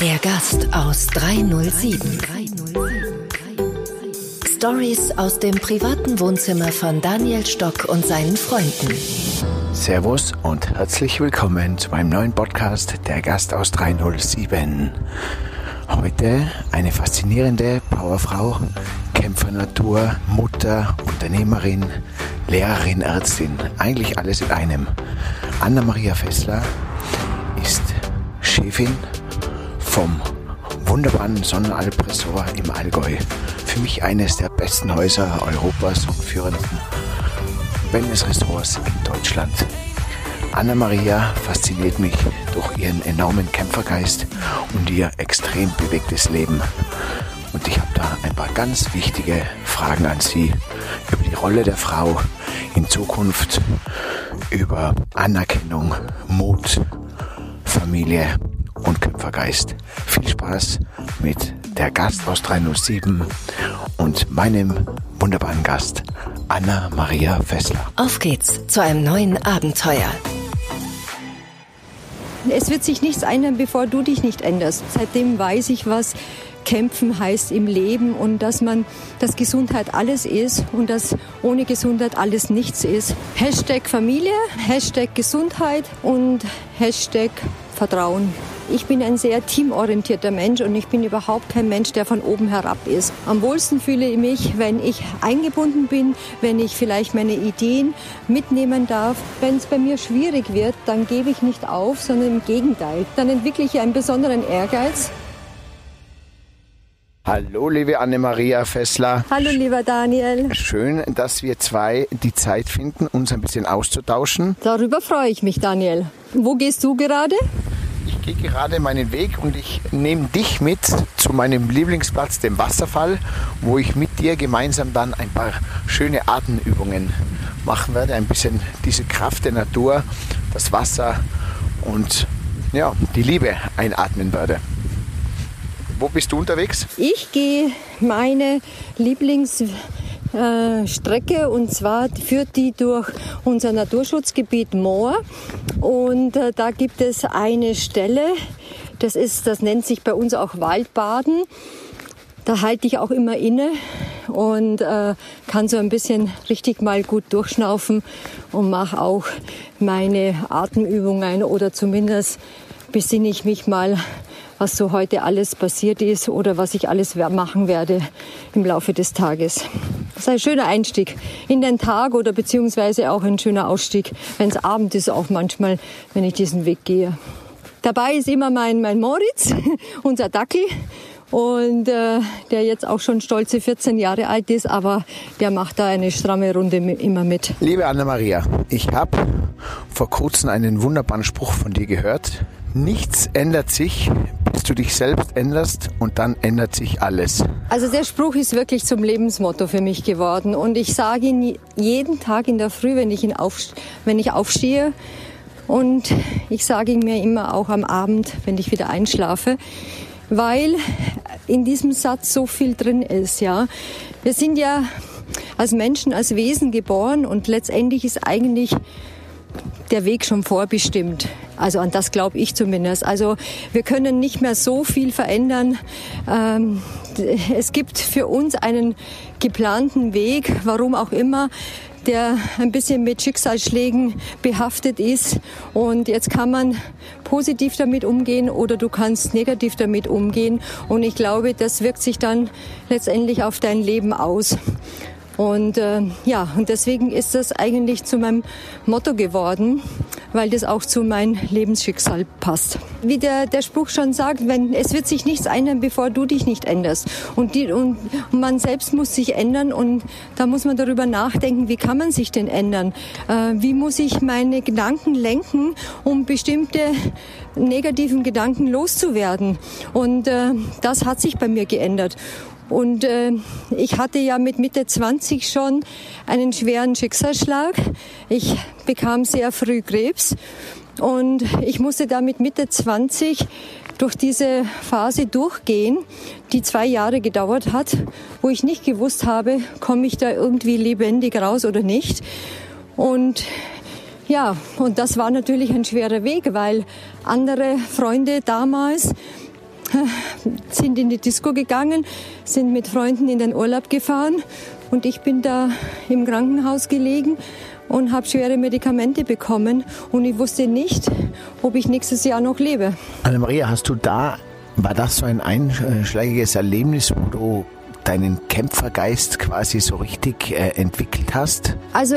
Der Gast aus 307. Stories aus dem privaten Wohnzimmer von Daniel Stock und seinen Freunden. Servus und herzlich willkommen zu meinem neuen Podcast Der Gast aus 307. Heute eine faszinierende Powerfrau, Kämpfernatur, Mutter, Unternehmerin, Lehrerin, Ärztin, eigentlich alles in einem. Anna-Maria Fessler ist Chefin vom wunderbaren Sonnenalp-Ressort im Allgäu. Für mich eines der besten Häuser Europas und führenden Wellness-Ressorts in Deutschland. Anna-Maria fasziniert mich durch ihren enormen Kämpfergeist und ihr extrem bewegtes Leben. Und ich habe da ein paar ganz wichtige Fragen an Sie über die Rolle der Frau in Zukunft, über Anerkennung, Mut, Familie und Kämpfergeist. Viel Spaß mit der Gast aus 307 und meinem wunderbaren Gast Anna Maria Fessler. Auf geht's zu einem neuen Abenteuer. Es wird sich nichts ändern, bevor du dich nicht änderst. Seitdem weiß ich, was kämpfen heißt im Leben und dass man, dass Gesundheit alles ist und dass ohne Gesundheit alles nichts ist. Hashtag Familie, Hashtag Gesundheit und Hashtag Vertrauen. Ich bin ein sehr teamorientierter Mensch und ich bin überhaupt kein Mensch, der von oben herab ist. Am wohlsten fühle ich mich, wenn ich eingebunden bin, wenn ich vielleicht meine Ideen mitnehmen darf. Wenn es bei mir schwierig wird, dann gebe ich nicht auf, sondern im Gegenteil. Dann entwickle ich einen besonderen Ehrgeiz. Hallo, liebe Anne-Maria Fessler. Hallo, lieber Daniel. Schön, dass wir zwei die Zeit finden, uns ein bisschen auszutauschen. Darüber freue ich mich, Daniel. Wo gehst du gerade? Ich gehe gerade meinen Weg und ich nehme dich mit zu meinem Lieblingsplatz, dem Wasserfall, wo ich mit dir gemeinsam dann ein paar schöne Atemübungen machen werde. Ein bisschen diese Kraft der Natur, das Wasser und ja, die Liebe einatmen werde. Wo bist du unterwegs? Ich gehe meine Lieblingsstrecke und zwar führt die durch unser Naturschutzgebiet Moor und äh, da gibt es eine Stelle, das ist, das nennt sich bei uns auch Waldbaden. Da halte ich auch immer inne und äh, kann so ein bisschen richtig mal gut durchschnaufen und mache auch meine Atemübungen oder zumindest besinne ich mich mal was so heute alles passiert ist oder was ich alles machen werde im Laufe des Tages. Das ist ein schöner Einstieg in den Tag oder beziehungsweise auch ein schöner Ausstieg, wenn es Abend ist, auch manchmal, wenn ich diesen Weg gehe. Dabei ist immer mein, mein Moritz, unser Dackel, und äh, der jetzt auch schon stolze 14 Jahre alt ist, aber der macht da eine stramme Runde immer mit. Liebe Anna-Maria, ich habe vor kurzem einen wunderbaren Spruch von dir gehört. Nichts ändert sich, bis du dich selbst änderst und dann ändert sich alles. Also der Spruch ist wirklich zum Lebensmotto für mich geworden und ich sage ihn jeden Tag in der Früh, wenn ich, ihn auf, wenn ich aufstehe und ich sage ihn mir immer auch am Abend, wenn ich wieder einschlafe, weil in diesem Satz so viel drin ist, ja. Wir sind ja als Menschen, als Wesen geboren und letztendlich ist eigentlich der Weg schon vorbestimmt. Also an das glaube ich zumindest. Also wir können nicht mehr so viel verändern. Ähm, es gibt für uns einen geplanten Weg, warum auch immer der ein bisschen mit Schicksalsschlägen behaftet ist. Und jetzt kann man positiv damit umgehen oder du kannst negativ damit umgehen. Und ich glaube, das wirkt sich dann letztendlich auf dein Leben aus. Und äh, ja, und deswegen ist das eigentlich zu meinem Motto geworden, weil das auch zu meinem Lebensschicksal passt. Wie der, der Spruch schon sagt, wenn, es wird sich nichts ändern, bevor du dich nicht änderst. Und, die, und man selbst muss sich ändern und da muss man darüber nachdenken, wie kann man sich denn ändern? Äh, wie muss ich meine Gedanken lenken, um bestimmte negativen Gedanken loszuwerden? Und äh, das hat sich bei mir geändert. Und äh, ich hatte ja mit Mitte 20 schon einen schweren Schicksalsschlag. Ich bekam sehr früh Krebs und ich musste da mit Mitte 20 durch diese Phase durchgehen, die zwei Jahre gedauert hat, wo ich nicht gewusst habe, komme ich da irgendwie lebendig raus oder nicht. Und Ja, und das war natürlich ein schwerer Weg, weil andere Freunde damals sind in die Disco gegangen, sind mit Freunden in den Urlaub gefahren und ich bin da im Krankenhaus gelegen und habe schwere Medikamente bekommen und ich wusste nicht, ob ich nächstes Jahr noch lebe. Annemaria, hast du da, war das so ein einschlägiges Erlebnis, wo du deinen Kämpfergeist quasi so richtig äh, entwickelt hast? Also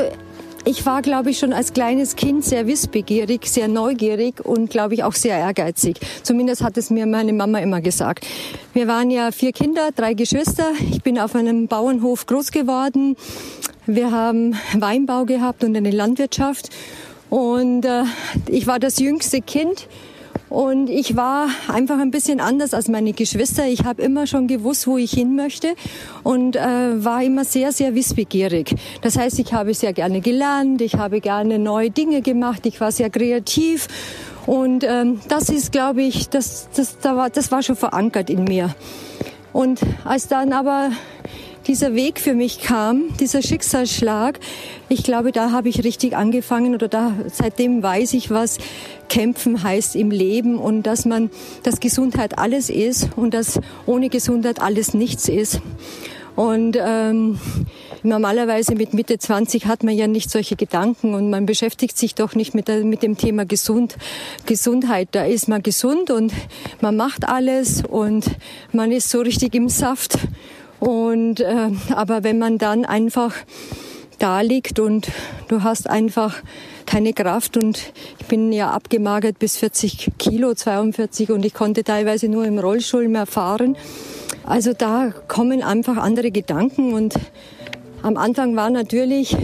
ich war, glaube ich, schon als kleines Kind sehr wissbegierig, sehr neugierig und, glaube ich, auch sehr ehrgeizig. Zumindest hat es mir meine Mama immer gesagt. Wir waren ja vier Kinder, drei Geschwister. Ich bin auf einem Bauernhof groß geworden. Wir haben Weinbau gehabt und eine Landwirtschaft. Und äh, ich war das jüngste Kind. Und ich war einfach ein bisschen anders als meine Geschwister. Ich habe immer schon gewusst, wo ich hin möchte und äh, war immer sehr, sehr wissbegierig. Das heißt, ich habe sehr gerne gelernt, ich habe gerne neue Dinge gemacht, ich war sehr kreativ. Und ähm, das ist, glaube ich, das, das, das, war, das war schon verankert in mir. Und als dann aber dieser Weg für mich kam, dieser Schicksalsschlag, ich glaube, da habe ich richtig angefangen oder da seitdem weiß ich, was kämpfen heißt im Leben und dass man, dass Gesundheit alles ist und dass ohne Gesundheit alles nichts ist. Und ähm, normalerweise mit Mitte 20 hat man ja nicht solche Gedanken und man beschäftigt sich doch nicht mit, der, mit dem Thema Gesund, Gesundheit. Da ist man gesund und man macht alles und man ist so richtig im Saft. Und äh, aber wenn man dann einfach da liegt und du hast einfach keine Kraft und ich bin ja abgemagert bis 40 Kilo, 42 und ich konnte teilweise nur im Rollstuhl mehr fahren. Also da kommen einfach andere Gedanken und am Anfang war natürlich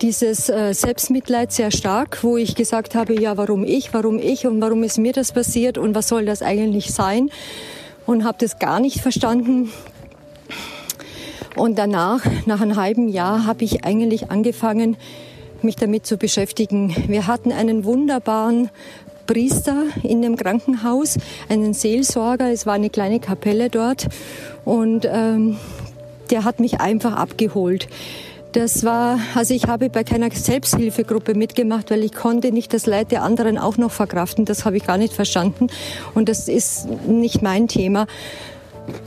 dieses äh, Selbstmitleid sehr stark, wo ich gesagt habe, ja, warum ich, warum ich und warum ist mir das passiert und was soll das eigentlich sein? Und habe das gar nicht verstanden, und danach, nach einem halben Jahr, habe ich eigentlich angefangen, mich damit zu beschäftigen. Wir hatten einen wunderbaren Priester in dem Krankenhaus, einen Seelsorger. Es war eine kleine Kapelle dort und ähm, der hat mich einfach abgeholt. Das war, also ich habe bei keiner Selbsthilfegruppe mitgemacht, weil ich konnte nicht das Leid der anderen auch noch verkraften. Das habe ich gar nicht verstanden und das ist nicht mein Thema.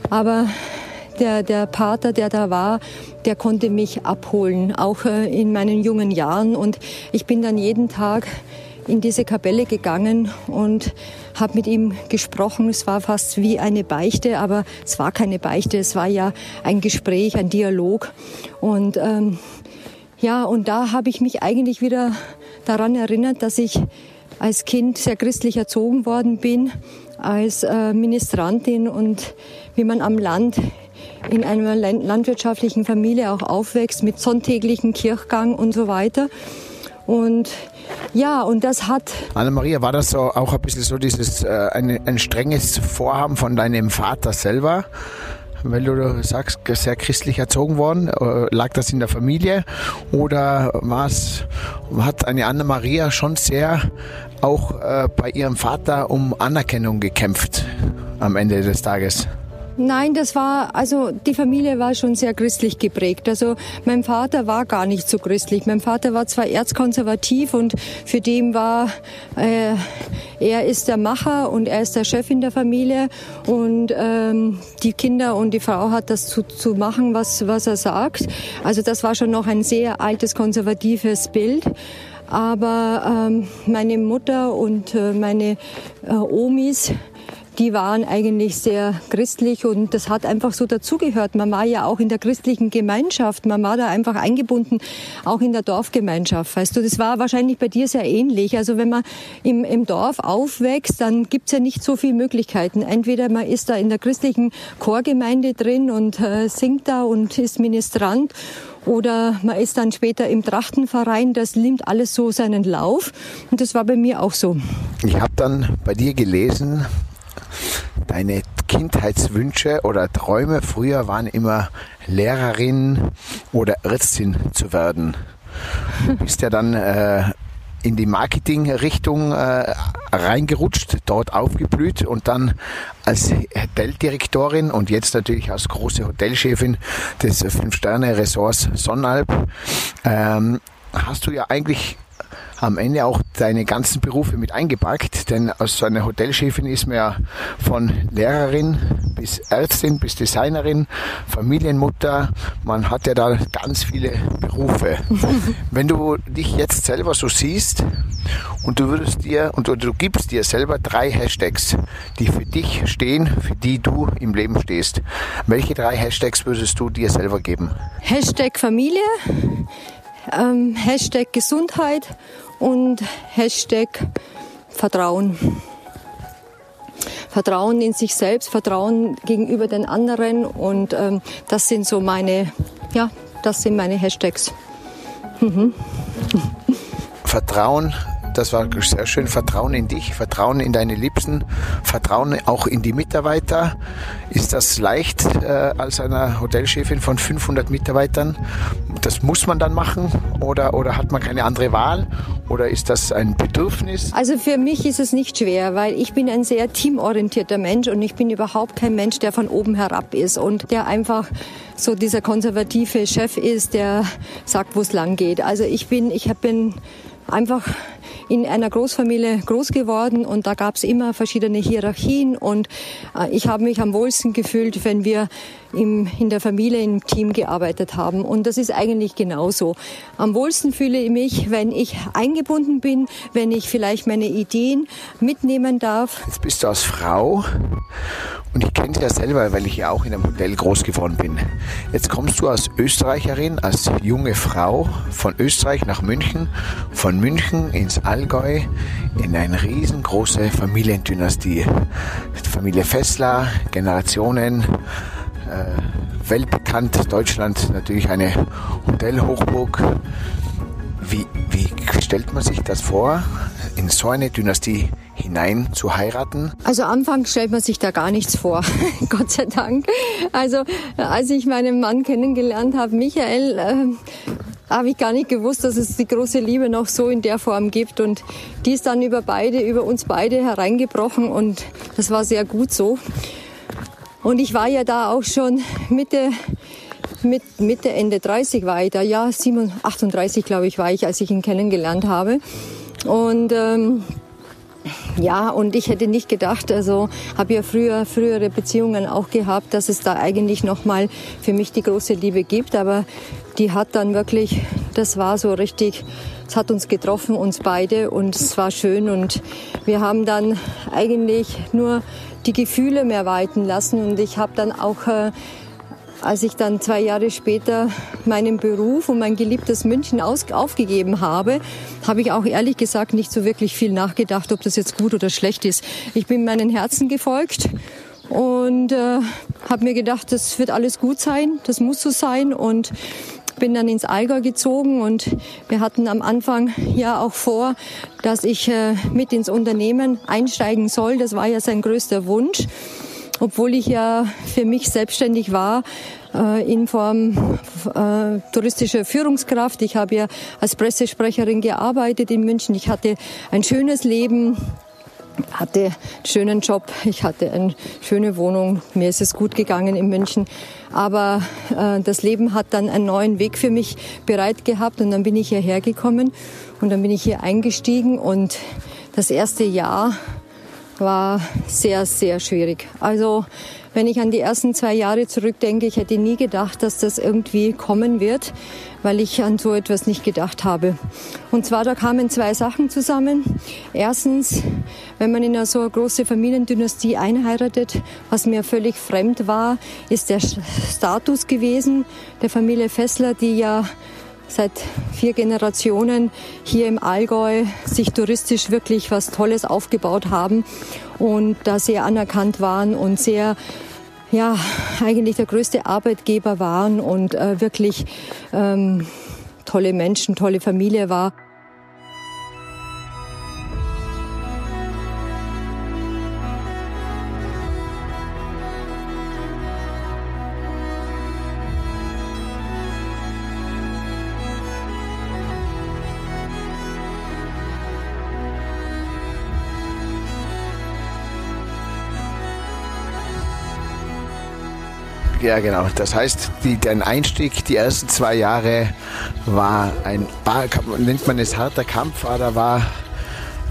Aber der, der Pater, der da war, der konnte mich abholen, auch äh, in meinen jungen Jahren. Und ich bin dann jeden Tag in diese Kapelle gegangen und habe mit ihm gesprochen. Es war fast wie eine Beichte, aber es war keine Beichte, es war ja ein Gespräch, ein Dialog. Und ähm, ja, und da habe ich mich eigentlich wieder daran erinnert, dass ich als Kind sehr christlich erzogen worden bin, als äh, Ministrantin und wie man am Land in einer landwirtschaftlichen Familie auch aufwächst mit sonntäglichen Kirchgang und so weiter. Und ja, und das hat. Anna-Maria, war das so auch ein bisschen so dieses äh, ein, ein strenges Vorhaben von deinem Vater selber? weil du sagst, sehr christlich erzogen worden. Äh, lag das in der Familie oder was hat eine Anna-Maria schon sehr auch äh, bei ihrem Vater um Anerkennung gekämpft am Ende des Tages? Nein, das war, also die Familie war schon sehr christlich geprägt. Also mein Vater war gar nicht so christlich. Mein Vater war zwar erzkonservativ und für den war, äh, er ist der Macher und er ist der Chef in der Familie und ähm, die Kinder und die Frau hat das zu, zu machen, was, was er sagt. Also das war schon noch ein sehr altes konservatives Bild. Aber ähm, meine Mutter und äh, meine äh, Omis, die waren eigentlich sehr christlich und das hat einfach so dazugehört. Man war ja auch in der christlichen Gemeinschaft, man war da einfach eingebunden, auch in der Dorfgemeinschaft. Weißt du, das war wahrscheinlich bei dir sehr ähnlich. Also wenn man im, im Dorf aufwächst, dann gibt's ja nicht so viele Möglichkeiten. Entweder man ist da in der christlichen Chorgemeinde drin und äh, singt da und ist Ministrant oder man ist dann später im Trachtenverein, das nimmt alles so seinen Lauf und das war bei mir auch so. Ich habe dann bei dir gelesen, deine Kindheitswünsche oder Träume früher waren immer Lehrerin oder Ärztin zu werden. Du bist ja dann äh, in die Marketingrichtung äh, reingerutscht, dort aufgeblüht und dann als Hoteldirektorin und jetzt natürlich als große Hotelchefin des Fünf-Sterne-Ressorts Sonnalb ähm, hast du ja eigentlich am Ende auch deine ganzen Berufe mit eingepackt, denn aus so einer Hotelchefin ist man ja von Lehrerin bis Ärztin bis Designerin, Familienmutter. Man hat ja da ganz viele Berufe. Wenn du dich jetzt selber so siehst und du würdest dir und du, du gibst dir selber drei Hashtags, die für dich stehen, für die du im Leben stehst. Welche drei Hashtags würdest du dir selber geben? Hashtag Familie, ähm, Hashtag Gesundheit und Hashtag Vertrauen. Vertrauen in sich selbst, Vertrauen gegenüber den anderen und ähm, das sind so meine, ja, das sind meine Hashtags. Mhm. Vertrauen das war sehr schön. Vertrauen in dich, Vertrauen in deine Liebsten, Vertrauen auch in die Mitarbeiter. Ist das leicht äh, als einer Hotelchefin von 500 Mitarbeitern? Das muss man dann machen oder, oder hat man keine andere Wahl? Oder ist das ein Bedürfnis? Also für mich ist es nicht schwer, weil ich bin ein sehr teamorientierter Mensch und ich bin überhaupt kein Mensch, der von oben herab ist und der einfach so dieser konservative Chef ist, der sagt, wo es lang geht. Also ich bin, ich bin einfach in einer Großfamilie groß geworden und da gab es immer verschiedene Hierarchien und äh, ich habe mich am wohlsten gefühlt, wenn wir im, in der Familie, im Team gearbeitet haben. Und das ist eigentlich genauso. Am wohlsten fühle ich mich, wenn ich eingebunden bin, wenn ich vielleicht meine Ideen mitnehmen darf. Jetzt bist du als Frau und ich kenne dich ja selber, weil ich ja auch in einem Hotel groß geworden bin. Jetzt kommst du als Österreicherin, als junge Frau von Österreich nach München, von München ins Allgäu in eine riesengroße Familiendynastie. Familie Fessler, Generationen, äh, weltbekannt, Deutschland natürlich eine Hotelhochburg. Wie, wie stellt man sich das vor, in so eine Dynastie hinein zu heiraten? Also Anfang stellt man sich da gar nichts vor, Gott sei Dank. Also als ich meinen Mann kennengelernt habe, Michael, äh, habe ich gar nicht gewusst, dass es die große Liebe noch so in der Form gibt. Und die ist dann über beide, über uns beide hereingebrochen und das war sehr gut so. Und ich war ja da auch schon Mitte, mit, Mitte, Ende 30 war ich da. Ja, 37, 38 glaube ich war ich, als ich ihn kennengelernt habe. Und ähm, ja, und ich hätte nicht gedacht, also habe ja früher frühere Beziehungen auch gehabt, dass es da eigentlich noch mal für mich die große Liebe gibt, aber die hat dann wirklich, das war so richtig, es hat uns getroffen, uns beide und es war schön und wir haben dann eigentlich nur die Gefühle mehr walten lassen. Und ich habe dann auch, äh, als ich dann zwei Jahre später meinen Beruf und mein geliebtes München aufgegeben habe, habe ich auch ehrlich gesagt nicht so wirklich viel nachgedacht, ob das jetzt gut oder schlecht ist. Ich bin meinen Herzen gefolgt und äh, habe mir gedacht, das wird alles gut sein, das muss so sein und bin dann ins Allgäu gezogen und wir hatten am Anfang ja auch vor, dass ich äh, mit ins Unternehmen einsteigen soll. Das war ja sein größter Wunsch, obwohl ich ja für mich selbstständig war äh, in Form äh, touristischer Führungskraft. Ich habe ja als Pressesprecherin gearbeitet in München. Ich hatte ein schönes Leben hatte einen schönen Job, ich hatte eine schöne Wohnung, mir ist es gut gegangen in München. Aber äh, das Leben hat dann einen neuen Weg für mich bereit gehabt und dann bin ich hierher gekommen und dann bin ich hier eingestiegen und das erste Jahr war sehr, sehr schwierig. Also wenn ich an die ersten zwei Jahre zurückdenke, ich hätte nie gedacht, dass das irgendwie kommen wird, weil ich an so etwas nicht gedacht habe. Und zwar, da kamen zwei Sachen zusammen. Erstens, wenn man in eine so eine große Familiendynastie einheiratet, was mir völlig fremd war, ist der Status gewesen der Familie Fessler, die ja seit vier Generationen hier im Allgäu sich touristisch wirklich was Tolles aufgebaut haben und da sehr anerkannt waren und sehr ja, eigentlich der größte Arbeitgeber waren und äh, wirklich ähm, tolle Menschen, tolle Familie war. Ja, genau. Das heißt, die, dein Einstieg, die ersten zwei Jahre war ein, war, nennt man es harter Kampf, oder war,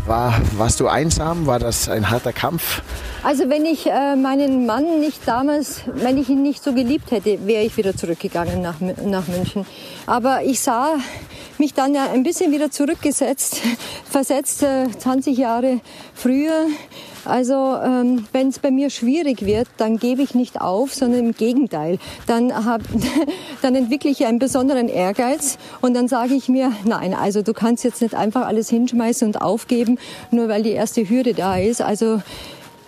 war, warst du einsam? War das ein harter Kampf? Also wenn ich äh, meinen Mann nicht damals, wenn ich ihn nicht so geliebt hätte, wäre ich wieder zurückgegangen nach, nach München. Aber ich sah mich dann ja ein bisschen wieder zurückgesetzt, versetzt äh, 20 Jahre früher. Also ähm, wenn es bei mir schwierig wird, dann gebe ich nicht auf, sondern im Gegenteil. Dann, hab, dann entwickle ich einen besonderen Ehrgeiz und dann sage ich mir, nein, also du kannst jetzt nicht einfach alles hinschmeißen und aufgeben, nur weil die erste Hürde da ist. Also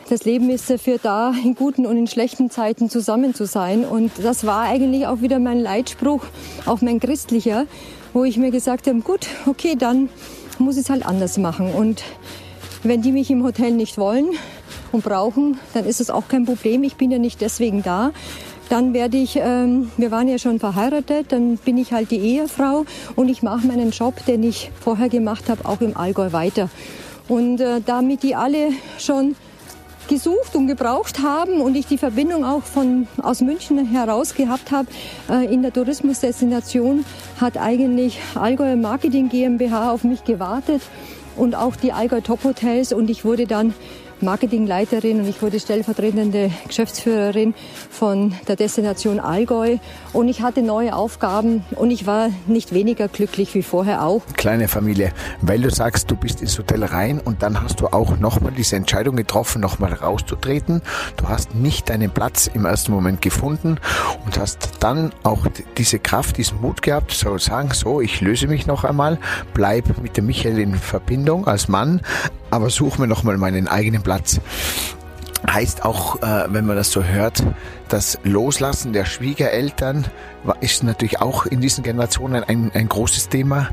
das Leben ist dafür da, in guten und in schlechten Zeiten zusammen zu sein. Und das war eigentlich auch wieder mein Leitspruch, auch mein christlicher, wo ich mir gesagt habe, gut, okay, dann muss ich es halt anders machen. Und wenn die mich im Hotel nicht wollen und brauchen, dann ist es auch kein Problem. Ich bin ja nicht deswegen da. Dann werde ich, ähm, wir waren ja schon verheiratet, dann bin ich halt die Ehefrau und ich mache meinen Job, den ich vorher gemacht habe, auch im Allgäu weiter. Und äh, damit die alle schon gesucht und gebraucht haben und ich die Verbindung auch von, aus München heraus gehabt habe äh, in der Tourismusdestination, hat eigentlich Allgäu Marketing GmbH auf mich gewartet und auch die Allgäu Top Hotels. Und ich wurde dann Marketingleiterin und ich wurde stellvertretende Geschäftsführerin von der Destination Allgäu und ich hatte neue Aufgaben und ich war nicht weniger glücklich wie vorher auch. Kleine Familie, weil du sagst, du bist ins Hotel rein und dann hast du auch nochmal diese Entscheidung getroffen, nochmal rauszutreten. Du hast nicht deinen Platz im ersten Moment gefunden und hast dann auch diese Kraft, diesen Mut gehabt, so sagen, so, ich löse mich noch einmal, bleib mit dem Michael in Verbindung als Mann, aber suche mir nochmal meinen eigenen Platz. Heißt auch, äh, wenn man das so hört, das Loslassen der Schwiegereltern ist natürlich auch in diesen Generationen ein, ein großes Thema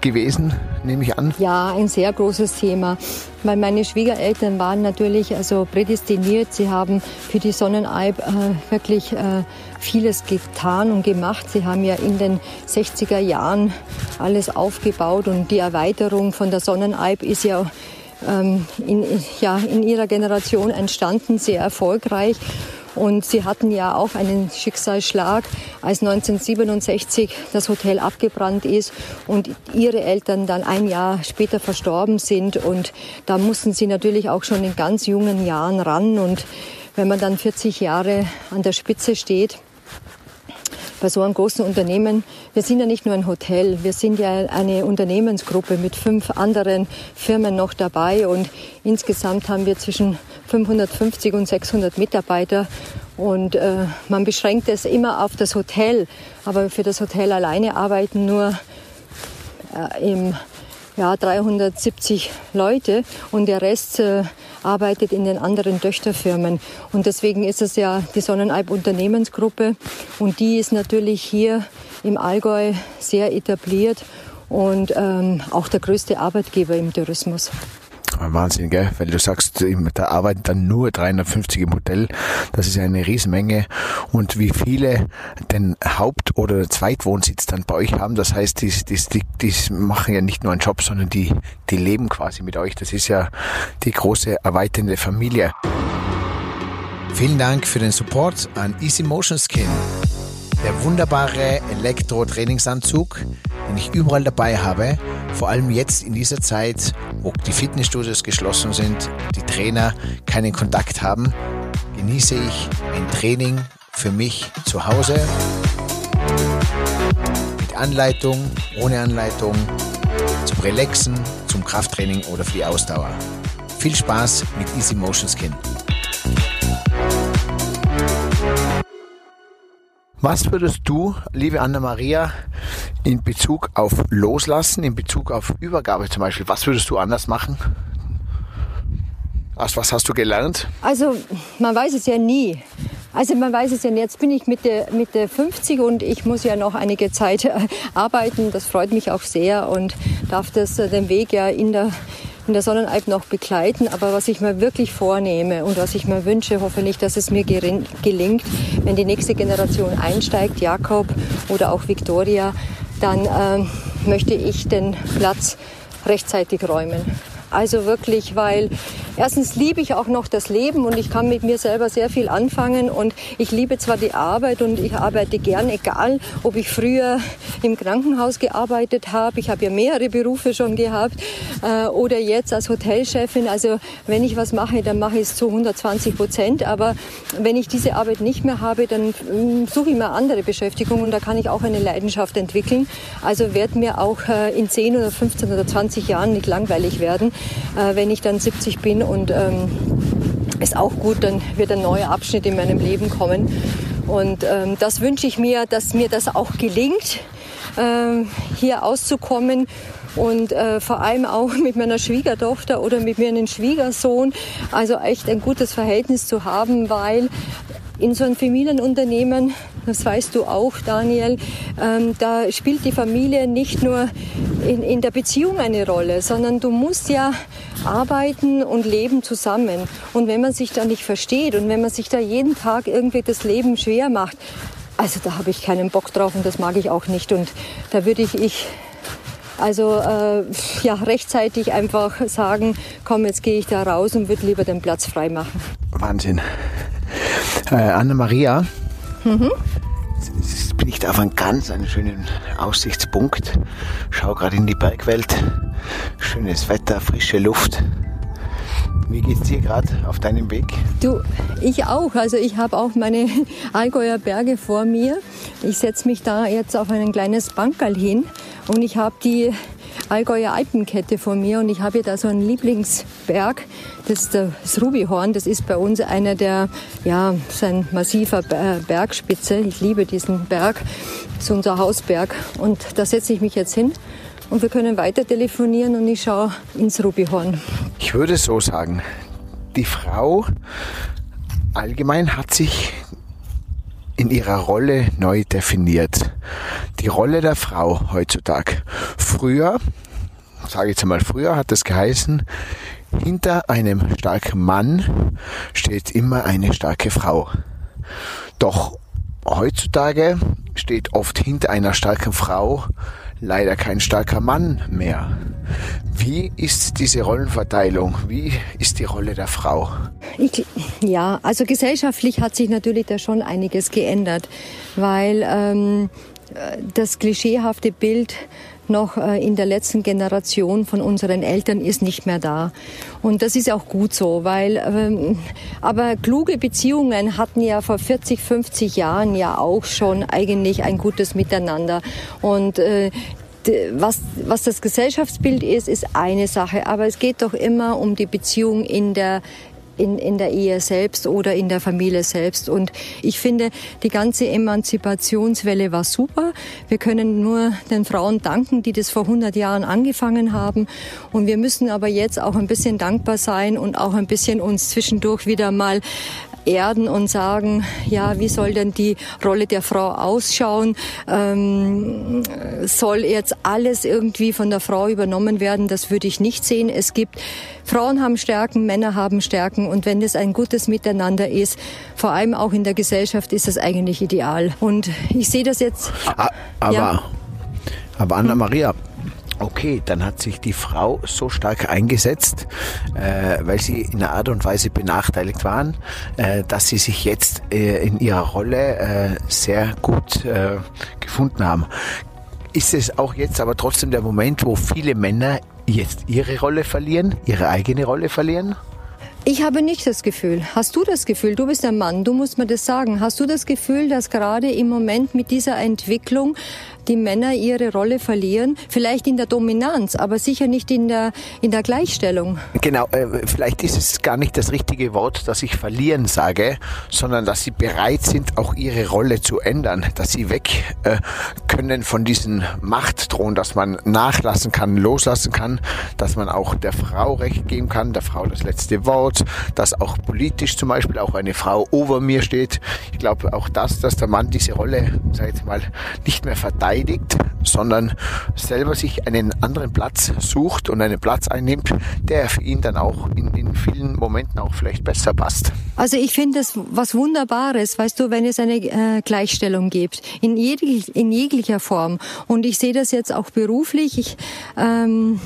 gewesen, nehme ich an. Ja, ein sehr großes Thema, weil meine Schwiegereltern waren natürlich also prädestiniert. Sie haben für die Sonnenalb äh, wirklich äh, vieles getan und gemacht. Sie haben ja in den 60er Jahren alles aufgebaut und die Erweiterung von der Sonnenalb ist ja ähm, in, ja, in ihrer Generation entstanden, sehr erfolgreich. Und sie hatten ja auch einen Schicksalsschlag, als 1967 das Hotel abgebrannt ist und ihre Eltern dann ein Jahr später verstorben sind. Und da mussten sie natürlich auch schon in ganz jungen Jahren ran. Und wenn man dann 40 Jahre an der Spitze steht, bei so einem großen Unternehmen, wir sind ja nicht nur ein Hotel, wir sind ja eine Unternehmensgruppe mit fünf anderen Firmen noch dabei und insgesamt haben wir zwischen 550 und 600 Mitarbeiter und äh, man beschränkt es immer auf das Hotel, aber für das Hotel alleine arbeiten nur äh, im ja, 370 Leute und der Rest äh, arbeitet in den anderen Töchterfirmen. Und deswegen ist es ja die Sonnenalb Unternehmensgruppe und die ist natürlich hier im Allgäu sehr etabliert und ähm, auch der größte Arbeitgeber im Tourismus. Wahnsinn, gell? Weil du sagst, da arbeiten dann nur 350 im Hotel. Das ist ja eine Riesenmenge. Und wie viele den Haupt- oder Zweitwohnsitz dann bei euch haben, das heißt, die, die, die, die machen ja nicht nur einen Job, sondern die, die leben quasi mit euch. Das ist ja die große erweiternde Familie. Vielen Dank für den Support an Easy Motion Skin. Der wunderbare Elektro-Trainingsanzug, den ich überall dabei habe, vor allem jetzt in dieser Zeit, wo die Fitnessstudios geschlossen sind, die Trainer keinen Kontakt haben, genieße ich ein Training für mich zu Hause mit Anleitung, ohne Anleitung, zum Relaxen, zum Krafttraining oder für die Ausdauer. Viel Spaß mit Easy Motion Skin. Was würdest du, liebe Anna-Maria, in Bezug auf Loslassen, in Bezug auf Übergabe zum Beispiel, was würdest du anders machen? Aus was hast du gelernt? Also, man weiß es ja nie. Also man weiß es ja. Jetzt bin ich Mitte, Mitte 50 und ich muss ja noch einige Zeit arbeiten. Das freut mich auch sehr und darf das, äh, den Weg ja in der, in der Sonnenalp noch begleiten. Aber was ich mir wirklich vornehme und was ich mir wünsche, hoffe nicht, dass es mir gelingt, wenn die nächste Generation einsteigt, Jakob oder auch Victoria, dann äh, möchte ich den Platz rechtzeitig räumen. Also wirklich, weil erstens liebe ich auch noch das Leben und ich kann mit mir selber sehr viel anfangen und ich liebe zwar die Arbeit und ich arbeite gern, egal ob ich früher im Krankenhaus gearbeitet habe, ich habe ja mehrere Berufe schon gehabt äh, oder jetzt als Hotelchefin. Also wenn ich was mache, dann mache ich es zu 120 Prozent. Aber wenn ich diese Arbeit nicht mehr habe, dann mm, suche ich mir andere Beschäftigung und da kann ich auch eine Leidenschaft entwickeln. Also wird mir auch äh, in 10 oder 15 oder 20 Jahren nicht langweilig werden, wenn ich dann 70 bin und ähm, ist auch gut, dann wird ein neuer Abschnitt in meinem Leben kommen. Und ähm, das wünsche ich mir, dass mir das auch gelingt, ähm, hier auszukommen und äh, vor allem auch mit meiner Schwiegertochter oder mit meinem Schwiegersohn, also echt ein gutes Verhältnis zu haben, weil in so einem Familienunternehmen, das weißt du auch, Daniel, ähm, da spielt die Familie nicht nur in, in der Beziehung eine Rolle, sondern du musst ja arbeiten und leben zusammen. Und wenn man sich da nicht versteht und wenn man sich da jeden Tag irgendwie das Leben schwer macht, also da habe ich keinen Bock drauf und das mag ich auch nicht. Und da würde ich, ich also äh, ja, rechtzeitig einfach sagen, komm, jetzt gehe ich da raus und würde lieber den Platz frei machen. Wahnsinn. Äh, Anna-Maria, mhm. jetzt bin ich da auf einem ganz einen schönen Aussichtspunkt. Schau gerade in die Bergwelt. Schönes Wetter, frische Luft. Wie geht's dir gerade auf deinem Weg? Du, ich auch. Also ich habe auch meine Allgäuer Berge vor mir. Ich setze mich da jetzt auf ein kleines Bankerl hin und ich habe die Allgäuer Alpenkette vor mir und ich habe da so einen Lieblingsberg, das ist das Rubihorn. Das ist bei uns einer der, ja, so ein massiver Bergspitze. Ich liebe diesen Berg. Das ist unser Hausberg und da setze ich mich jetzt hin und wir können weiter telefonieren und ich schaue ins Rubihorn. Ich würde so sagen, die Frau allgemein hat sich in ihrer Rolle neu definiert. Die Rolle der Frau heutzutage. Früher, sage ich jetzt mal früher, hat es geheißen, hinter einem starken Mann steht immer eine starke Frau. Doch heutzutage steht oft hinter einer starken Frau leider kein starker Mann mehr. Wie ist diese Rollenverteilung? Wie ist die Rolle der Frau? Ich, ja, also gesellschaftlich hat sich natürlich da schon einiges geändert, weil ähm, das klischeehafte Bild noch äh, in der letzten Generation von unseren Eltern ist nicht mehr da. Und das ist auch gut so, weil, ähm, aber kluge Beziehungen hatten ja vor 40, 50 Jahren ja auch schon eigentlich ein gutes Miteinander. Und äh, was, was das Gesellschaftsbild ist, ist eine Sache, aber es geht doch immer um die Beziehung in der in, in der Ehe selbst oder in der Familie selbst. Und ich finde, die ganze Emanzipationswelle war super. Wir können nur den Frauen danken, die das vor 100 Jahren angefangen haben. Und wir müssen aber jetzt auch ein bisschen dankbar sein und auch ein bisschen uns zwischendurch wieder mal erden und sagen, ja, wie soll denn die Rolle der Frau ausschauen? Ähm, soll jetzt alles irgendwie von der Frau übernommen werden? Das würde ich nicht sehen. Es gibt Frauen haben Stärken, Männer haben Stärken und wenn es ein gutes Miteinander ist, vor allem auch in der Gesellschaft, ist das eigentlich ideal. Und ich sehe das jetzt. Aber, ja. aber Anna Maria, Okay, dann hat sich die Frau so stark eingesetzt, äh, weil sie in einer Art und Weise benachteiligt waren, äh, dass sie sich jetzt äh, in ihrer Rolle äh, sehr gut äh, gefunden haben. Ist es auch jetzt aber trotzdem der Moment, wo viele Männer jetzt ihre Rolle verlieren, ihre eigene Rolle verlieren? Ich habe nicht das Gefühl. Hast du das Gefühl? Du bist ein Mann, du musst mir das sagen. Hast du das Gefühl, dass gerade im Moment mit dieser Entwicklung die Männer ihre Rolle verlieren. Vielleicht in der Dominanz, aber sicher nicht in der, in der Gleichstellung. Genau, äh, vielleicht ist es gar nicht das richtige Wort, dass ich verlieren sage, sondern dass sie bereit sind, auch ihre Rolle zu ändern, dass sie weg äh, können von diesem Machtthron, dass man nachlassen kann, loslassen kann, dass man auch der Frau Recht geben kann, der Frau das letzte Wort, dass auch politisch zum Beispiel auch eine Frau over mir steht. Ich glaube auch das, dass der Mann diese Rolle, sag ich mal, nicht mehr verteidigt verteidigt, sondern selber sich einen anderen Platz sucht und einen Platz einnimmt, der für ihn dann auch in, in vielen Momenten auch vielleicht besser passt. Also ich finde es was Wunderbares, weißt du, wenn es eine äh, Gleichstellung gibt, in, jeglich, in jeglicher Form. Und ich sehe das jetzt auch beruflich. Ich, ähm,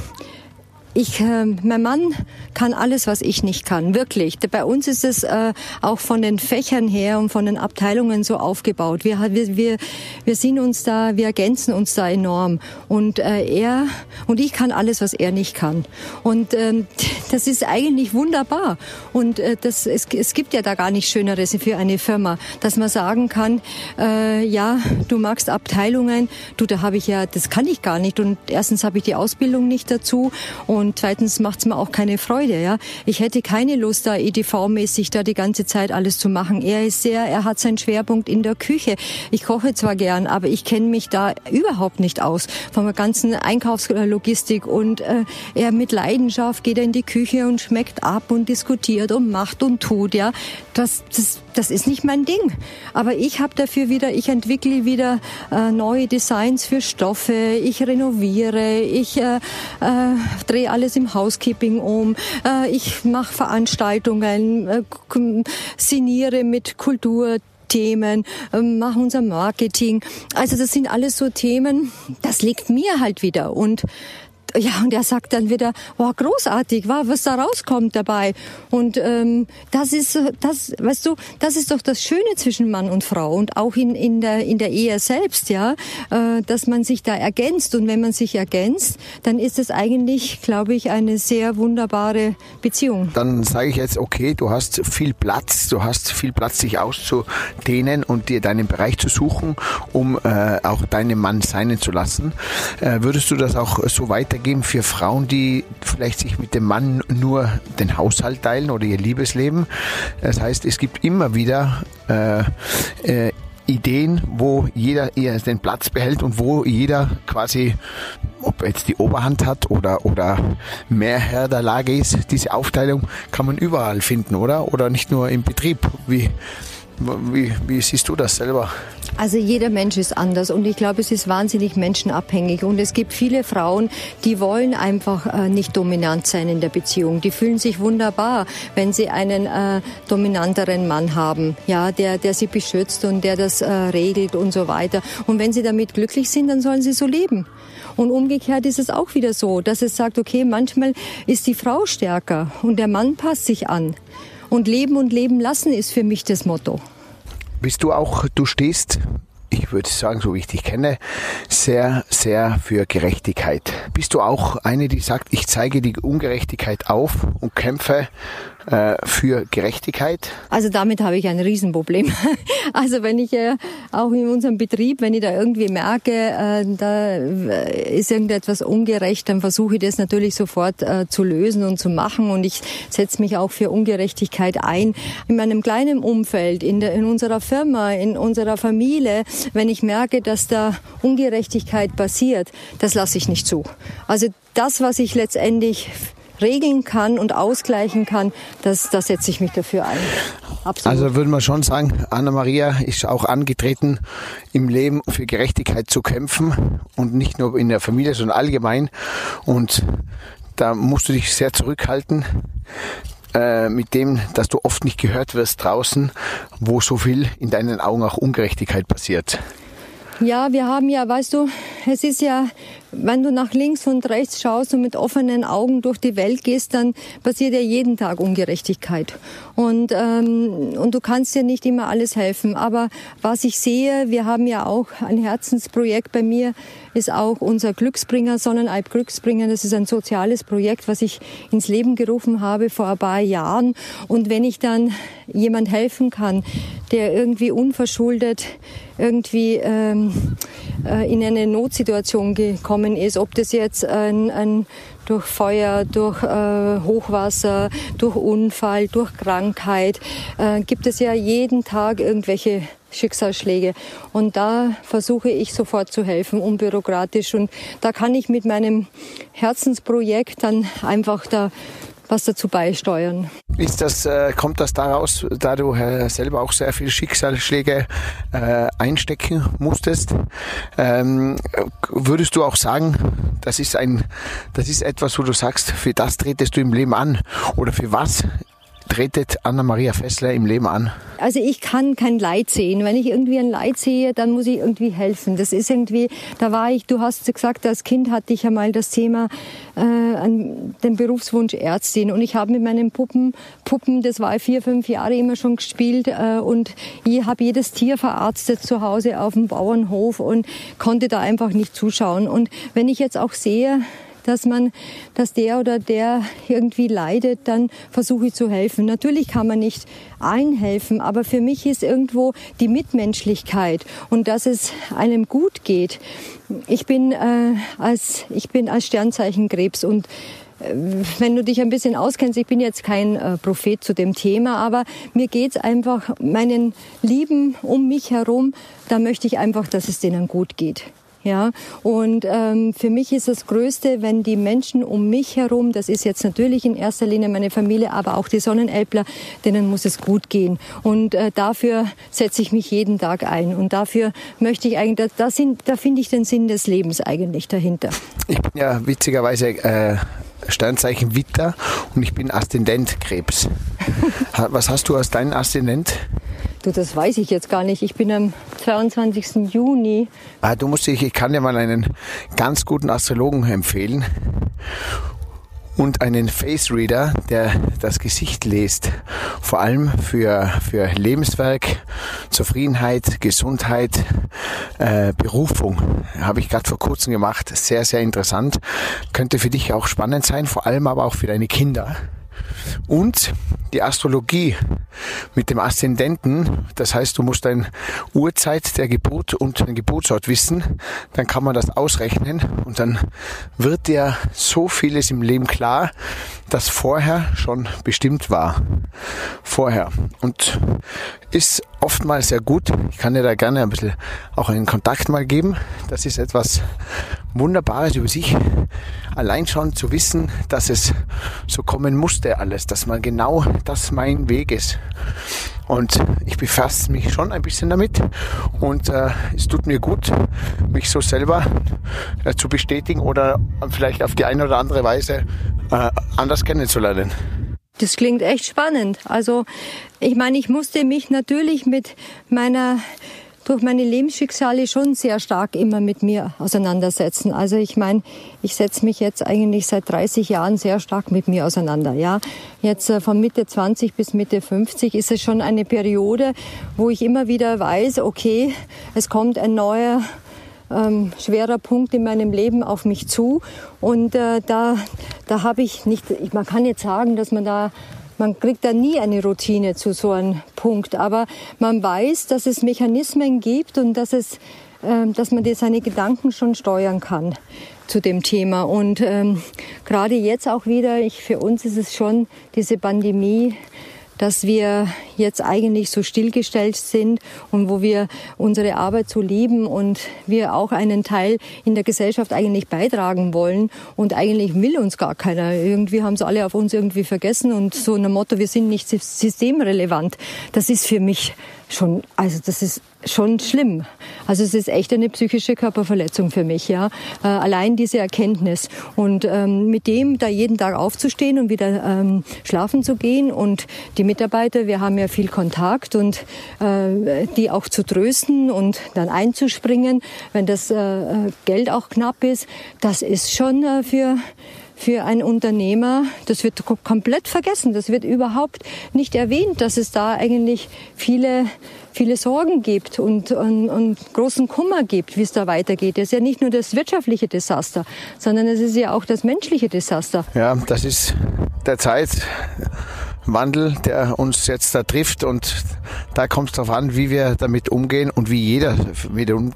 ich, äh, mein Mann kann alles, was ich nicht kann, wirklich. Bei uns ist es äh, auch von den Fächern her und von den Abteilungen so aufgebaut. Wir, wir, wir, wir sind uns da, wir ergänzen uns da enorm. Und äh, er und ich kann alles, was er nicht kann. Und ähm, das ist eigentlich wunderbar. Und äh, das, es, es gibt ja da gar nichts Schöneres für eine Firma, dass man sagen kann, äh, ja, du magst Abteilungen, du, da habe ich ja, das kann ich gar nicht. Und erstens habe ich die Ausbildung nicht dazu. Und und zweitens macht es mir auch keine Freude. Ja, ich hätte keine Lust, da EDV-mäßig da die ganze Zeit alles zu machen. Er ist sehr, er hat seinen Schwerpunkt in der Küche. Ich koche zwar gern, aber ich kenne mich da überhaupt nicht aus von der ganzen Einkaufslogistik und äh, er mit Leidenschaft geht er in die Küche und schmeckt ab und diskutiert und macht und tut. Ja, das, das, das ist nicht mein Ding. Aber ich habe dafür wieder, ich entwickle wieder äh, neue Designs für Stoffe. Ich renoviere, ich äh, äh, drehe alles im Housekeeping um. Äh, ich mache Veranstaltungen, äh, signiere mit Kulturthemen, äh, mache unser Marketing. Also das sind alles so Themen, das liegt mir halt wieder. Und ja, und er sagt dann wieder, wow, großartig, wow, was da rauskommt dabei. Und ähm, das ist, das, weißt du, das ist doch das Schöne zwischen Mann und Frau und auch in, in, der, in der Ehe selbst, ja, äh, dass man sich da ergänzt. Und wenn man sich ergänzt, dann ist es eigentlich, glaube ich, eine sehr wunderbare Beziehung. Dann sage ich jetzt, okay, du hast viel Platz, du hast viel Platz, dich auszudehnen und dir deinen Bereich zu suchen, um äh, auch deinen Mann seinen zu lassen. Äh, würdest du das auch so weitergehen? Weitergeben für Frauen, die vielleicht sich mit dem Mann nur den Haushalt teilen oder ihr Liebesleben. Das heißt, es gibt immer wieder äh, äh, Ideen, wo jeder eher den Platz behält und wo jeder quasi, ob jetzt die Oberhand hat oder, oder mehr Herr der Lage ist, diese Aufteilung kann man überall finden, oder? Oder nicht nur im Betrieb. Wie, wie, wie siehst du das selber? Also jeder Mensch ist anders und ich glaube, es ist wahnsinnig menschenabhängig und es gibt viele Frauen, die wollen einfach äh, nicht dominant sein in der Beziehung. Die fühlen sich wunderbar, wenn sie einen äh, dominanteren Mann haben, ja, der, der sie beschützt und der das äh, regelt und so weiter. Und wenn sie damit glücklich sind, dann sollen sie so leben. Und umgekehrt ist es auch wieder so, dass es sagt, okay, manchmal ist die Frau stärker und der Mann passt sich an. Und leben und leben lassen ist für mich das Motto. Bist du auch, du stehst, ich würde sagen, so wie ich dich kenne, sehr, sehr für Gerechtigkeit. Bist du auch eine, die sagt, ich zeige die Ungerechtigkeit auf und kämpfe äh, für Gerechtigkeit? Also damit habe ich ein Riesenproblem. Also wenn ich äh, auch in unserem Betrieb, wenn ich da irgendwie merke, äh, da ist irgendetwas ungerecht, dann versuche ich das natürlich sofort äh, zu lösen und zu machen. Und ich setze mich auch für Ungerechtigkeit ein. In meinem kleinen Umfeld, in, der, in unserer Firma, in unserer Familie, wenn ich merke, dass da Ungerechtigkeit passiert, das lasse ich nicht zu. Also das, was ich letztendlich regeln kann und ausgleichen kann, das, da setze ich mich dafür ein. Absolut. Also würde man schon sagen, Anna-Maria ist auch angetreten, im Leben für Gerechtigkeit zu kämpfen und nicht nur in der Familie, sondern allgemein. Und da musst du dich sehr zurückhalten äh, mit dem, dass du oft nicht gehört wirst draußen, wo so viel in deinen Augen auch Ungerechtigkeit passiert. Ja, wir haben ja, weißt du, es ist ja wenn du nach links und rechts schaust und mit offenen Augen durch die Welt gehst, dann passiert ja jeden Tag Ungerechtigkeit. Und, ähm, und du kannst dir nicht immer alles helfen. Aber was ich sehe, wir haben ja auch ein Herzensprojekt bei mir, ist auch unser Glücksbringer, Sonnenalp Glücksbringer. Das ist ein soziales Projekt, was ich ins Leben gerufen habe vor ein paar Jahren. Und wenn ich dann jemand helfen kann, der irgendwie unverschuldet irgendwie ähm, äh, in eine Notsituation gekommen ist, ob das jetzt ein, ein durch Feuer, durch äh, Hochwasser, durch Unfall, durch Krankheit, äh, gibt es ja jeden Tag irgendwelche Schicksalsschläge. Und da versuche ich sofort zu helfen, unbürokratisch. Und da kann ich mit meinem Herzensprojekt dann einfach da was dazu beisteuern. Ist das, äh, kommt das daraus, da du äh, selber auch sehr viele Schicksalsschläge äh, einstecken musstest? Ähm, würdest du auch sagen, das ist ein, das ist etwas, wo du sagst, für das tretest du im Leben an oder für was tretet Anna-Maria Fessler im Leben an? Also ich kann kein Leid sehen. Wenn ich irgendwie ein Leid sehe, dann muss ich irgendwie helfen. Das ist irgendwie, da war ich, du hast gesagt, als Kind hatte ich ja mal das Thema, äh, an den Berufswunsch Ärztin. Und ich habe mit meinen Puppen, Puppen, das war vier, fünf Jahre immer schon gespielt äh, und ich habe jedes Tier verarztet zu Hause auf dem Bauernhof und konnte da einfach nicht zuschauen. Und wenn ich jetzt auch sehe, dass man, dass der oder der irgendwie leidet, dann versuche ich zu helfen. Natürlich kann man nicht allen helfen, aber für mich ist irgendwo die Mitmenschlichkeit und dass es einem gut geht. Ich bin äh, als ich bin als Sternzeichen Krebs und äh, wenn du dich ein bisschen auskennst, ich bin jetzt kein äh, Prophet zu dem Thema, aber mir geht's einfach, meinen Lieben um mich herum, da möchte ich einfach, dass es denen gut geht. Ja, und ähm, für mich ist das Größte, wenn die Menschen um mich herum, das ist jetzt natürlich in erster Linie meine Familie, aber auch die Sonnenelbler, denen muss es gut gehen. Und äh, dafür setze ich mich jeden Tag ein. Und dafür möchte ich eigentlich, da, sind, da finde ich den Sinn des Lebens eigentlich dahinter. Ich bin ja witzigerweise äh, Sternzeichen Witter und ich bin Aszendent Krebs. Was hast du als dein Aszendent? Du, das weiß ich jetzt gar nicht. Ich bin am 22. Juni. Ah, du musst dich, ich kann dir mal einen ganz guten Astrologen empfehlen und einen Face Reader, der das Gesicht liest. Vor allem für, für Lebenswerk, Zufriedenheit, Gesundheit, äh, Berufung. Habe ich gerade vor kurzem gemacht. Sehr, sehr interessant. Könnte für dich auch spannend sein, vor allem aber auch für deine Kinder. Und die Astrologie mit dem Aszendenten, das heißt, du musst deine Uhrzeit der Geburt und den Geburtsort wissen, dann kann man das ausrechnen und dann wird dir so vieles im Leben klar, das vorher schon bestimmt war. Vorher. Und ist oftmals sehr gut. Ich kann dir da gerne ein bisschen auch einen Kontakt mal geben. Das ist etwas Wunderbares über sich. Allein schon zu wissen, dass es so kommen musste alles, dass man genau das mein Weg ist. Und ich befasse mich schon ein bisschen damit und äh, es tut mir gut, mich so selber äh, zu bestätigen oder vielleicht auf die eine oder andere Weise äh, anders kennenzulernen. Das klingt echt spannend. Also ich meine, ich musste mich natürlich mit meiner durch meine Lebensschicksale schon sehr stark immer mit mir auseinandersetzen. Also ich meine, ich setze mich jetzt eigentlich seit 30 Jahren sehr stark mit mir auseinander. Ja, jetzt äh, von Mitte 20 bis Mitte 50 ist es schon eine Periode, wo ich immer wieder weiß, okay, es kommt ein neuer ähm, schwerer Punkt in meinem Leben auf mich zu. Und äh, da, da habe ich nicht, man kann jetzt sagen, dass man da man kriegt da nie eine Routine zu so einem Punkt, aber man weiß, dass es Mechanismen gibt und dass es, äh, dass man seine Gedanken schon steuern kann zu dem Thema. Und ähm, gerade jetzt auch wieder, ich, für uns ist es schon diese Pandemie, dass wir jetzt eigentlich so stillgestellt sind und wo wir unsere Arbeit so lieben und wir auch einen Teil in der Gesellschaft eigentlich beitragen wollen und eigentlich will uns gar keiner. Irgendwie haben sie alle auf uns irgendwie vergessen und so ein Motto, wir sind nicht systemrelevant. Das ist für mich schon, also das ist schon schlimm. Also es ist echt eine psychische Körperverletzung für mich, ja. Äh, allein diese Erkenntnis und ähm, mit dem da jeden Tag aufzustehen und wieder ähm, schlafen zu gehen und die Mitarbeiter, wir haben ja viel Kontakt und äh, die auch zu trösten und dann einzuspringen, wenn das äh, Geld auch knapp ist, das ist schon äh, für für einen Unternehmer, das wird komplett vergessen. Das wird überhaupt nicht erwähnt, dass es da eigentlich viele viele Sorgen gibt und, und, und großen Kummer gibt, wie es da weitergeht. Es ist ja nicht nur das wirtschaftliche Desaster, sondern es ist ja auch das menschliche Desaster. Ja, das ist der Zeitwandel, der uns jetzt da trifft. Und da kommt es darauf an, wie wir damit umgehen und wie jeder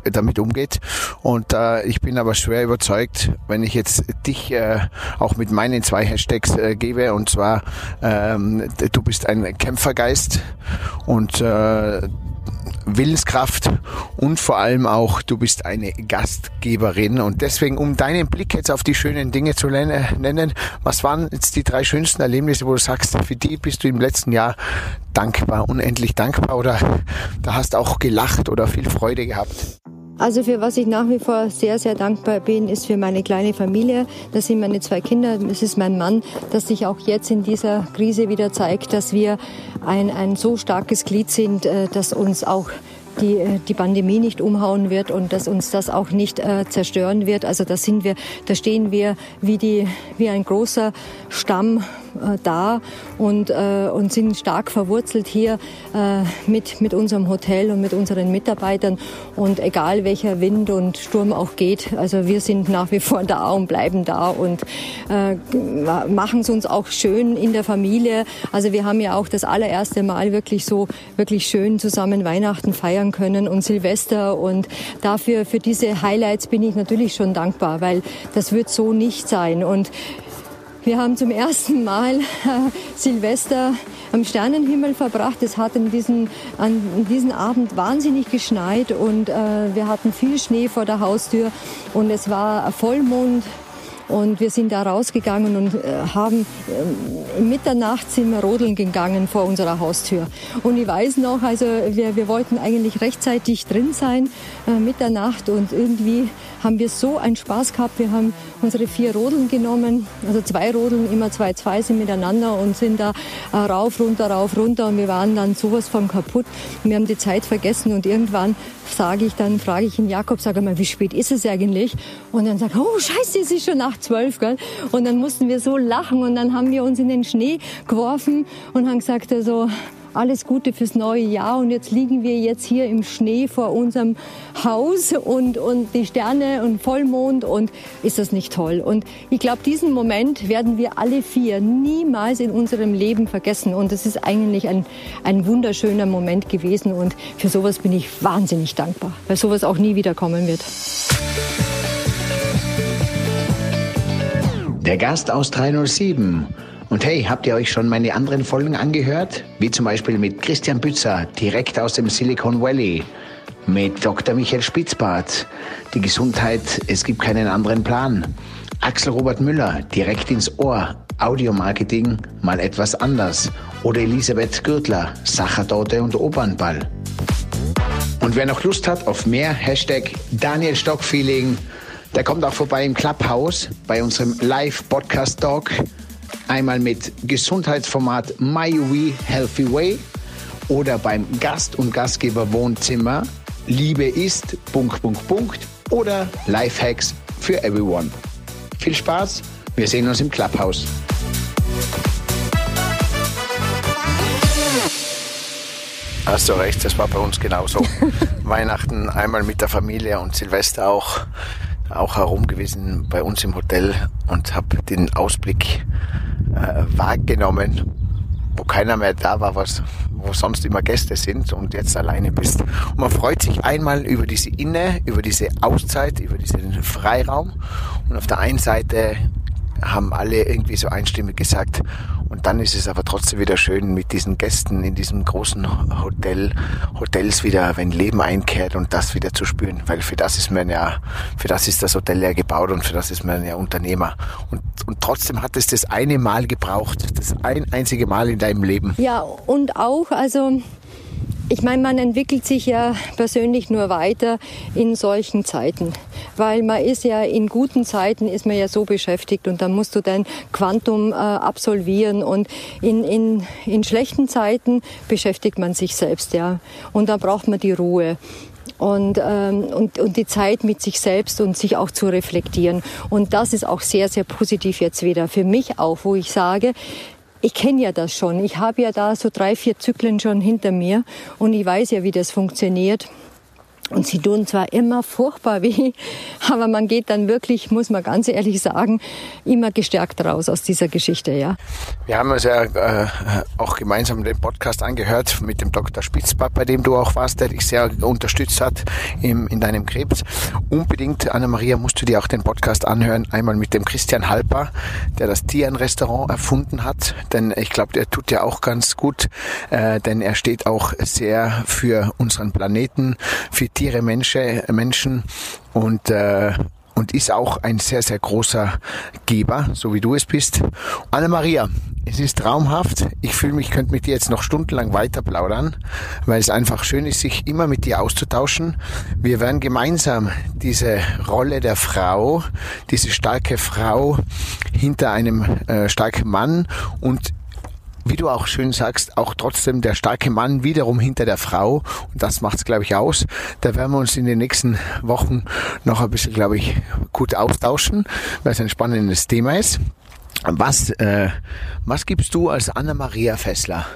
damit umgeht. Und äh, ich bin aber schwer überzeugt, wenn ich jetzt dich äh, auch mit meinen zwei Hashtags äh, gebe, und zwar ähm, du bist ein Kämpfergeist. Und äh, Willenskraft und vor allem auch, du bist eine Gastgeberin. Und deswegen, um deinen Blick jetzt auf die schönen Dinge zu nennen, was waren jetzt die drei schönsten Erlebnisse, wo du sagst, für die bist du im letzten Jahr dankbar, unendlich dankbar oder da hast auch gelacht oder viel Freude gehabt? Also für was ich nach wie vor sehr, sehr dankbar bin, ist für meine kleine Familie. Das sind meine zwei Kinder, das ist mein Mann, dass sich auch jetzt in dieser Krise wieder zeigt, dass wir ein, ein so starkes Glied sind, äh, dass uns auch die, äh, die Pandemie nicht umhauen wird und dass uns das auch nicht äh, zerstören wird. Also da sind wir, da stehen wir wie die, wie ein großer Stamm äh, da und, äh, und sind stark verwurzelt hier äh, mit, mit unserem Hotel und mit unseren Mitarbeitern. Und egal welcher Wind und Sturm auch geht, also wir sind nach wie vor da und bleiben da und äh, machen es uns auch schön in der Familie. Also wir haben ja auch das allererste Mal wirklich so wirklich schön zusammen Weihnachten feiern können und Silvester und dafür für diese Highlights bin ich natürlich schon dankbar, weil das wird so nicht sein und wir haben zum ersten Mal äh, Silvester am Sternenhimmel verbracht. Es hat an diesem, an diesem Abend wahnsinnig geschneit und äh, wir hatten viel Schnee vor der Haustür und es war Vollmond und wir sind da rausgegangen und äh, haben äh, Mitternacht sind wir rodeln gegangen vor unserer Haustür. Und ich weiß noch, also wir, wir wollten eigentlich rechtzeitig drin sein, Mitternacht. Und irgendwie haben wir so einen Spaß gehabt. Wir haben unsere vier Rodeln genommen, also zwei Rodeln, immer zwei, zwei sind miteinander und sind da äh, rauf, runter, rauf, runter. Und wir waren dann sowas von kaputt. Wir haben die Zeit vergessen und irgendwann sage ich dann, frage ich ihn Jakob, sage mal, wie spät ist es eigentlich? Und dann sagt er, oh Scheiße, es ist schon nach zwölf, gell? Und dann mussten wir so lachen und dann haben wir uns in den Schnee geworfen und haben gesagt, also, alles Gute fürs neue Jahr. Und jetzt liegen wir jetzt hier im Schnee vor unserem Haus und, und die Sterne und Vollmond. Und ist das nicht toll? Und ich glaube, diesen Moment werden wir alle vier niemals in unserem Leben vergessen. Und es ist eigentlich ein, ein wunderschöner Moment gewesen. Und für sowas bin ich wahnsinnig dankbar, weil sowas auch nie wieder kommen wird. Der Gast aus 307 und hey, habt ihr euch schon meine anderen Folgen angehört? Wie zum Beispiel mit Christian Bützer, direkt aus dem Silicon Valley. Mit Dr. Michael Spitzbart, die Gesundheit, es gibt keinen anderen Plan. Axel Robert Müller, direkt ins Ohr, Audiomarketing mal etwas anders. Oder Elisabeth Gürtler, Sachertorte und Opernball. Und wer noch Lust hat auf mehr, Hashtag Daniel Stock Feeling, der kommt auch vorbei im Clubhouse bei unserem Live-Podcast-Talk. Einmal mit Gesundheitsformat MyWe Healthy Way oder beim Gast- und Gastgeber Wohnzimmer Liebe ist Punkt, Punkt, Punkt oder Lifehacks für everyone. Viel Spaß, wir sehen uns im Clubhouse. Hast du recht, das war bei uns genauso. Weihnachten einmal mit der Familie und Silvester auch, auch herum gewesen bei uns im Hotel und habe den Ausblick äh, wahrgenommen, wo keiner mehr da war, was, wo sonst immer Gäste sind und jetzt alleine bist. Und man freut sich einmal über diese Inne, über diese Auszeit, über diesen Freiraum. Und auf der einen Seite haben alle irgendwie so einstimmig gesagt, und dann ist es aber trotzdem wieder schön mit diesen Gästen in diesem großen Hotel, Hotels wieder, wenn Leben einkehrt und das wieder zu spüren. Weil für das ist man ja, für das ist das Hotel ja gebaut und für das ist man ja Unternehmer. Und, und trotzdem hat es das eine Mal gebraucht. Das ein einzige Mal in deinem Leben. Ja, und auch, also, ich meine, man entwickelt sich ja persönlich nur weiter in solchen Zeiten, weil man ist ja in guten Zeiten ist man ja so beschäftigt und dann musst du dein Quantum äh, absolvieren und in, in, in schlechten Zeiten beschäftigt man sich selbst, ja. Und dann braucht man die Ruhe und, ähm, und, und die Zeit mit sich selbst und sich auch zu reflektieren. Und das ist auch sehr, sehr positiv jetzt wieder für mich auch, wo ich sage, ich kenne ja das schon. Ich habe ja da so drei, vier Zyklen schon hinter mir und ich weiß ja, wie das funktioniert. Und sie tun zwar immer furchtbar weh, aber man geht dann wirklich, muss man ganz ehrlich sagen, immer gestärkt raus aus dieser Geschichte, ja. Wir haben uns ja äh, auch gemeinsam den Podcast angehört mit dem Dr. Spitzbart, bei dem du auch warst, der dich sehr unterstützt hat im, in deinem Krebs. Unbedingt, Anna-Maria, musst du dir auch den Podcast anhören, einmal mit dem Christian Halper, der das Tieren-Restaurant erfunden hat, denn ich glaube, der tut ja auch ganz gut, äh, denn er steht auch sehr für unseren Planeten, für Tiere, Menschen, Menschen und äh, und ist auch ein sehr, sehr großer Geber, so wie du es bist. Anna-Maria, es ist traumhaft. Ich fühle mich, könnte mit dir jetzt noch stundenlang weiter plaudern, weil es einfach schön ist, sich immer mit dir auszutauschen. Wir werden gemeinsam diese Rolle der Frau, diese starke Frau hinter einem äh, starken Mann und wie du auch schön sagst, auch trotzdem der starke Mann wiederum hinter der Frau. Und das macht es, glaube ich, aus. Da werden wir uns in den nächsten Wochen noch ein bisschen, glaube ich, gut austauschen, weil es ein spannendes Thema ist. Was, äh, was gibst du als Anna-Maria Fessler,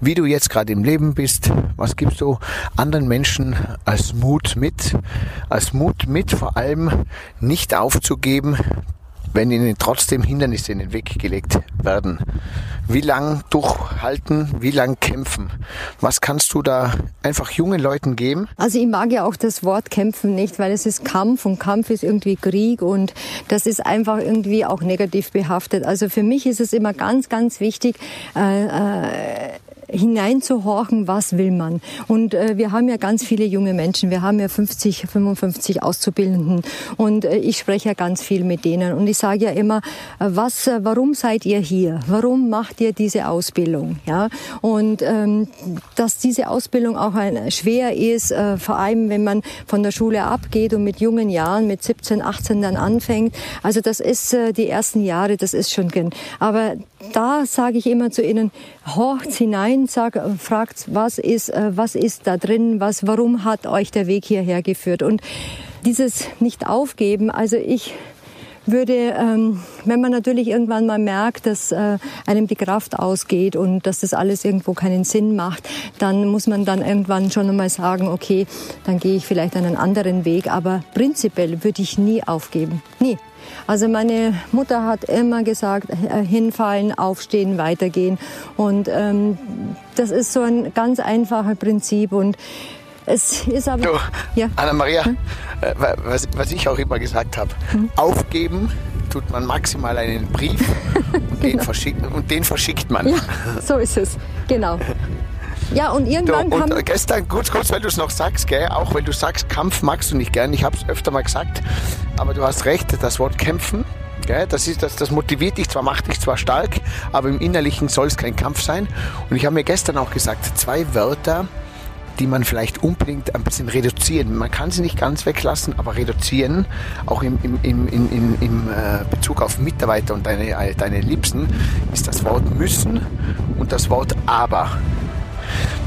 wie du jetzt gerade im Leben bist, was gibst du anderen Menschen als Mut mit, als Mut mit vor allem nicht aufzugeben, wenn ihnen trotzdem Hindernisse in den Weg gelegt werden. Wie lang durchhalten, wie lang kämpfen? Was kannst du da einfach jungen Leuten geben? Also ich mag ja auch das Wort kämpfen nicht, weil es ist Kampf und Kampf ist irgendwie Krieg und das ist einfach irgendwie auch negativ behaftet. Also für mich ist es immer ganz, ganz wichtig, äh, äh, hineinzuhorchen, was will man. Und äh, wir haben ja ganz viele junge Menschen. Wir haben ja 50, 55 Auszubildenden und äh, ich spreche ja ganz viel mit denen. Und ich sage ja immer, äh, was, äh, warum seid ihr hier? Warum macht ihr diese Ausbildung? Ja, und ähm, dass diese Ausbildung auch ein, schwer ist, äh, vor allem wenn man von der Schule abgeht und mit jungen Jahren, mit 17, 18 dann anfängt. Also das ist äh, die ersten Jahre, das ist schon. Aber da sage ich immer zu ihnen, horcht hinein, sag, fragt, was ist, äh, was ist da drin, was, warum hat euch der Weg hierher geführt? Und dieses nicht aufgeben, also ich würde, ähm, wenn man natürlich irgendwann mal merkt, dass äh, einem die Kraft ausgeht und dass das alles irgendwo keinen Sinn macht, dann muss man dann irgendwann schon einmal sagen, okay, dann gehe ich vielleicht einen anderen Weg. Aber prinzipiell würde ich nie aufgeben. Nie. Also meine Mutter hat immer gesagt, äh, hinfallen, aufstehen, weitergehen. Und ähm, das ist so ein ganz einfaches Prinzip. Und es ist aber. Du, ja. Anna-Maria, hm? Äh, was, was, ich auch immer gesagt habe, hm? aufgeben tut man maximal einen Brief und, genau. den verschickt, und den verschickt man. Ja, so ist es, genau. Ja, und irgendwann du, und kam... gestern, kurz, kurz, weil du es noch sagst, gell, auch wenn du sagst, Kampf magst du nicht gern, ich habe es öfter mal gesagt, aber du hast recht, das Wort kämpfen, gell, das, ist, das, das motiviert dich zwar, macht dich zwar stark, aber im Innerlichen soll es kein Kampf sein. Und ich habe mir gestern auch gesagt, zwei Wörter, die man vielleicht unbedingt ein bisschen reduzieren. Man kann sie nicht ganz weglassen, aber reduzieren, auch im, im, im, im, im äh, Bezug auf Mitarbeiter und deine, deine Liebsten, ist das Wort müssen und das Wort aber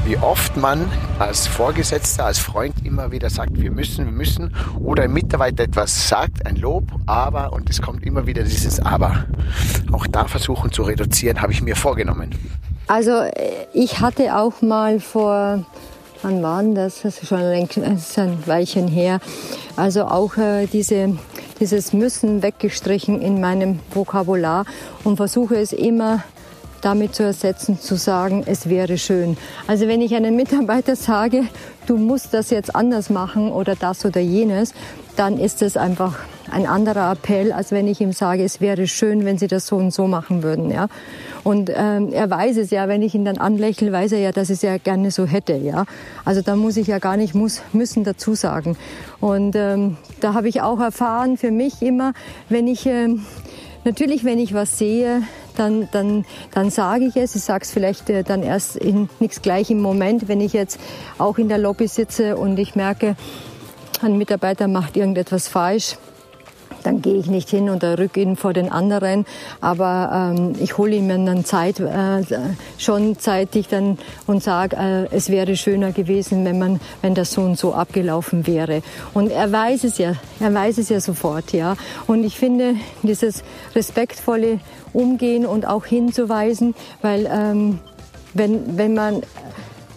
wie oft man als Vorgesetzter, als Freund immer wieder sagt, wir müssen, wir müssen, oder ein Mitarbeiter etwas sagt, ein Lob, aber, und es kommt immer wieder dieses Aber. Auch da versuchen zu reduzieren, habe ich mir vorgenommen. Also ich hatte auch mal vor, wann war das? Das ist schon ein, ein Weilchen her. Also auch äh, diese, dieses Müssen weggestrichen in meinem Vokabular und versuche es immer damit zu ersetzen, zu sagen, es wäre schön. Also wenn ich einem Mitarbeiter sage, du musst das jetzt anders machen oder das oder jenes, dann ist es einfach ein anderer Appell, als wenn ich ihm sage, es wäre schön, wenn Sie das so und so machen würden. Ja? Und ähm, er weiß es ja, wenn ich ihn dann anlächle, weiß er ja, dass ich es ja gerne so hätte. Ja? Also da muss ich ja gar nicht muss, müssen dazu sagen. Und ähm, da habe ich auch erfahren für mich immer, wenn ich ähm, natürlich, wenn ich was sehe, dann, dann, dann sage ich es. Ich sage es vielleicht äh, dann erst in nichts gleich im Moment, wenn ich jetzt auch in der Lobby sitze und ich merke, ein Mitarbeiter macht irgendetwas falsch dann gehe ich nicht hin und rück ihn vor den anderen. Aber ähm, ich hole ihm dann Zeit, äh, schon zeitig dann und sage, äh, es wäre schöner gewesen, wenn man, wenn das so und so abgelaufen wäre. Und er weiß es ja, er weiß es ja sofort, ja. Und ich finde dieses respektvolle Umgehen und auch hinzuweisen, weil ähm, wenn, wenn man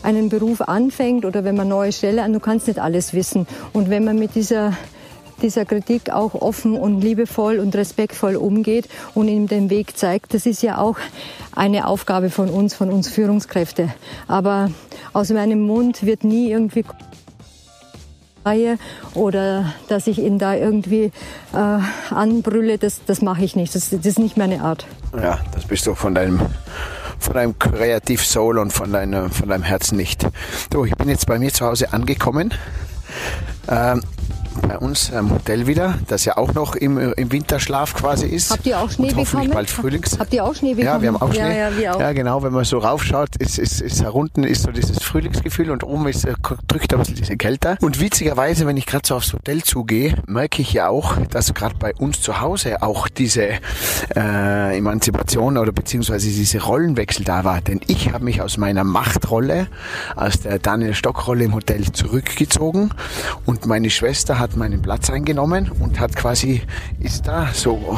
einen Beruf anfängt oder wenn man neue Stelle an, du kannst nicht alles wissen. Und wenn man mit dieser dieser Kritik auch offen und liebevoll und respektvoll umgeht und ihm den Weg zeigt. Das ist ja auch eine Aufgabe von uns, von uns Führungskräfte. Aber aus meinem Mund wird nie irgendwie oder dass ich ihn da irgendwie äh, anbrülle, das, das mache ich nicht. Das, das ist nicht meine Art. Ja, das bist du von deinem von deinem Kreativ Soul und von deinem, von deinem Herzen nicht. Du, ich bin jetzt bei mir zu Hause angekommen. Ähm, bei uns am Hotel wieder, das ja auch noch im, im Winterschlaf quasi ist. Habt ihr auch Schnee und bekommen? bald Frühlings. Habt ihr auch Schnee bekommen? Ja, wir haben auch Schnee. Ja, ja, wir auch. ja genau, wenn man so raufschaut, ist, ist, ist unten ist so dieses Frühlingsgefühl und oben ist, äh, drückt ein bisschen diese Kälte. Und witzigerweise, wenn ich gerade so aufs Hotel zugehe, merke ich ja auch, dass gerade bei uns zu Hause auch diese äh, Emanzipation oder beziehungsweise diese Rollenwechsel da war. Denn ich habe mich aus meiner Machtrolle, aus der Daniel Stock-Rolle im Hotel zurückgezogen und meine Schwester hat meinen Platz eingenommen und hat quasi, ist da so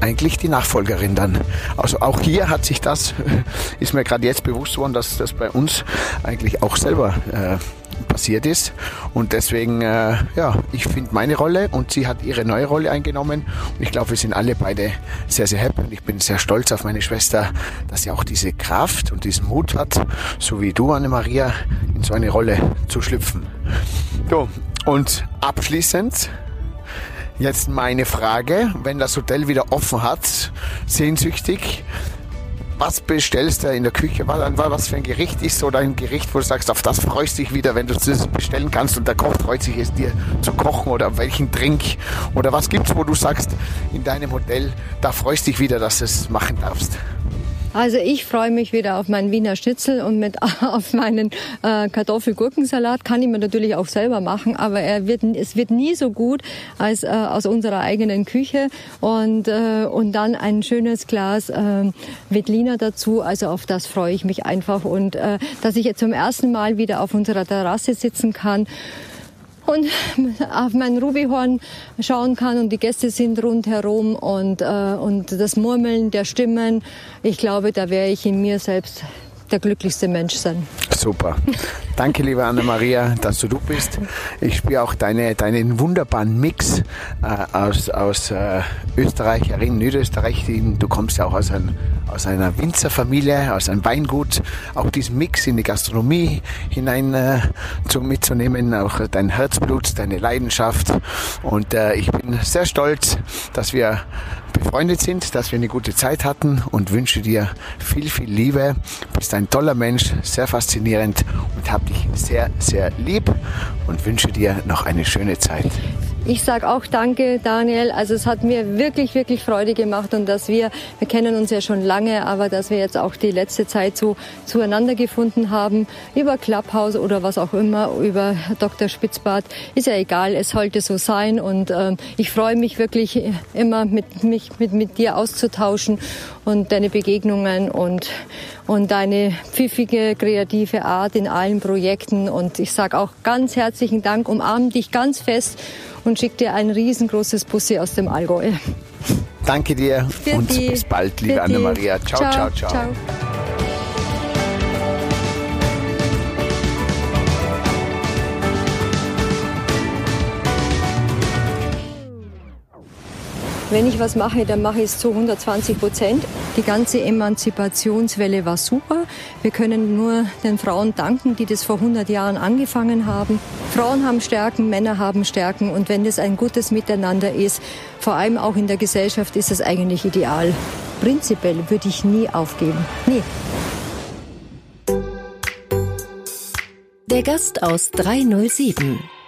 eigentlich die Nachfolgerin dann. Also auch hier hat sich das, ist mir gerade jetzt bewusst worden, dass das bei uns eigentlich auch selber äh, passiert ist. Und deswegen, äh, ja, ich finde meine Rolle und sie hat ihre neue Rolle eingenommen. Und ich glaube, wir sind alle beide sehr, sehr happy. Und ich bin sehr stolz auf meine Schwester, dass sie auch diese Kraft und diesen Mut hat, so wie du, Anne-Maria, in so eine Rolle zu schlüpfen. So, und abschließend jetzt meine Frage, wenn das Hotel wieder offen hat, sehnsüchtig, was bestellst du in der Küche? Was für ein Gericht ist oder ein Gericht, wo du sagst, auf das freust du dich wieder, wenn du es bestellen kannst und der Koch freut sich es dir zu kochen oder welchen Trink oder was gibt's, wo du sagst, in deinem Hotel, da freust du dich wieder, dass du es machen darfst? Also ich freue mich wieder auf meinen Wiener Schnitzel und mit auf meinen äh, Kartoffelgurkensalat. Kann ich mir natürlich auch selber machen, aber er wird, es wird nie so gut als äh, aus unserer eigenen Küche. Und, äh, und dann ein schönes Glas äh, Veltliner dazu. Also auf das freue ich mich einfach. Und äh, dass ich jetzt zum ersten Mal wieder auf unserer Terrasse sitzen kann und auf mein Rubyhorn schauen kann und die Gäste sind rundherum und, äh, und das Murmeln der Stimmen, ich glaube, da wäre ich in mir selbst der glücklichste Mensch sein. Super. Danke, liebe Anna-Maria, dass du du bist. Ich spüre auch deine, deinen wunderbaren Mix äh, aus, aus äh, Österreicherin, Niederösterreich. Du kommst ja auch aus, ein, aus einer Winzerfamilie, aus einem Weingut. Auch diesen Mix in die Gastronomie hinein äh, zu, mitzunehmen, auch dein Herzblut, deine Leidenschaft. Und äh, ich bin sehr stolz, dass wir befreundet sind, dass wir eine gute Zeit hatten und wünsche dir viel, viel Liebe. Du bist ein toller Mensch, sehr faszinierend und hab dich sehr, sehr lieb und wünsche dir noch eine schöne Zeit. Ich sage auch danke, Daniel. Also es hat mir wirklich, wirklich Freude gemacht und dass wir, wir kennen uns ja schon lange, aber dass wir jetzt auch die letzte Zeit so zueinander gefunden haben, über Clubhouse oder was auch immer, über Dr. Spitzbart, ist ja egal, es sollte so sein und äh, ich freue mich wirklich immer mit, mich mit, mit dir auszutauschen und deine Begegnungen und, und deine pfiffige, kreative Art in allen Projekten und ich sage auch ganz herzlichen Dank, umarm dich ganz fest und schicke dir ein riesengroßes Bussi aus dem Allgäu. Danke dir Für und die. bis bald, liebe Anna-Maria. Ciao, ciao, ciao, ciao. Wenn ich was mache, dann mache ich es zu 120 Prozent. Die ganze Emanzipationswelle war super. Wir können nur den Frauen danken, die das vor 100 Jahren angefangen haben. Frauen haben Stärken, Männer haben Stärken. Und wenn das ein gutes Miteinander ist, vor allem auch in der Gesellschaft, ist es eigentlich ideal. Prinzipiell würde ich nie aufgeben. Nie. Der Gast aus 307.